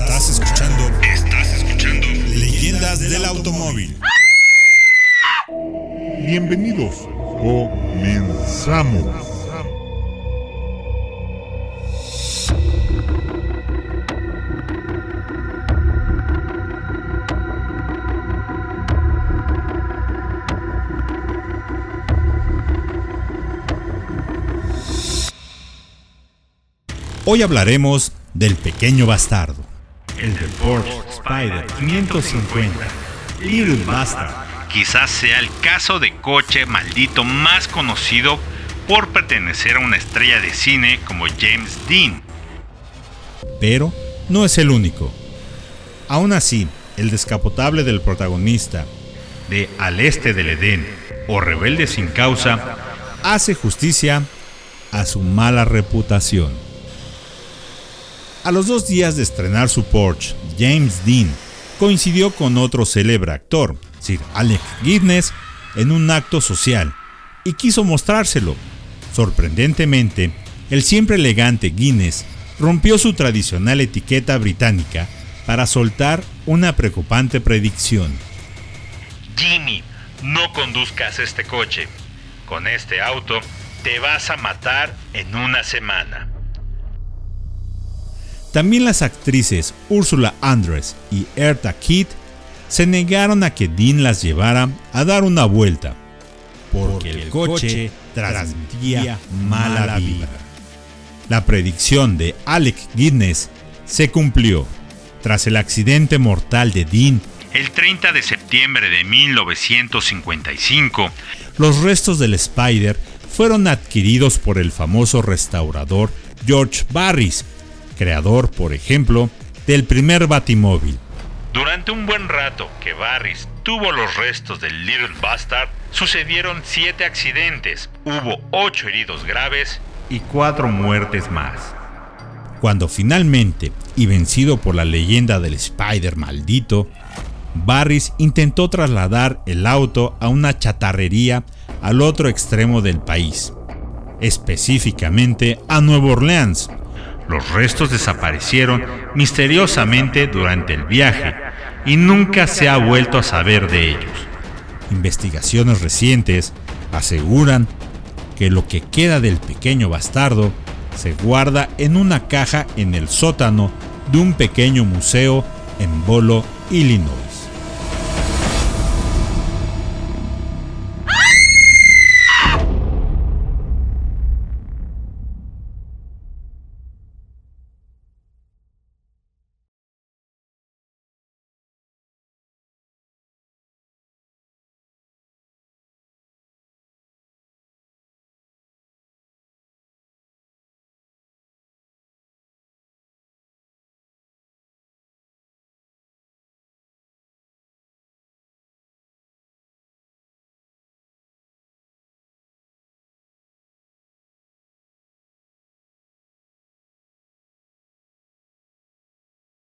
Estás escuchando. Estás escuchando. Leyendas del automóvil. Bienvenidos. Comenzamos. Hoy hablaremos del pequeño bastardo. El de Porsche Spider 550. Little Bastard. Quizás sea el caso de coche maldito más conocido por pertenecer a una estrella de cine como James Dean. Pero no es el único. Aún así, el descapotable del protagonista de Al Este del Edén o Rebelde sin causa hace justicia a su mala reputación. A los dos días de estrenar su Porsche, James Dean coincidió con otro célebre actor, Sir Alec Guinness, en un acto social y quiso mostrárselo. Sorprendentemente, el siempre elegante Guinness rompió su tradicional etiqueta británica para soltar una preocupante predicción. Jimmy, no conduzcas este coche. Con este auto te vas a matar en una semana. También las actrices Ursula Andress y Erta Kitt se negaron a que Dean las llevara a dar una vuelta, porque el coche transmitía mala vida. La predicción de Alec Guinness se cumplió. Tras el accidente mortal de Dean, el 30 de septiembre de 1955, los restos del Spider fueron adquiridos por el famoso restaurador George Barris creador, por ejemplo, del primer Batimóvil. Durante un buen rato que Barris tuvo los restos del Little Bastard, sucedieron siete accidentes, hubo ocho heridos graves y cuatro muertes más. Cuando finalmente, y vencido por la leyenda del Spider maldito, Barris intentó trasladar el auto a una chatarrería al otro extremo del país, específicamente a Nueva Orleans, los restos desaparecieron misteriosamente durante el viaje y nunca se ha vuelto a saber de ellos. Investigaciones recientes aseguran que lo que queda del pequeño bastardo se guarda en una caja en el sótano de un pequeño museo en Bolo, Illinois.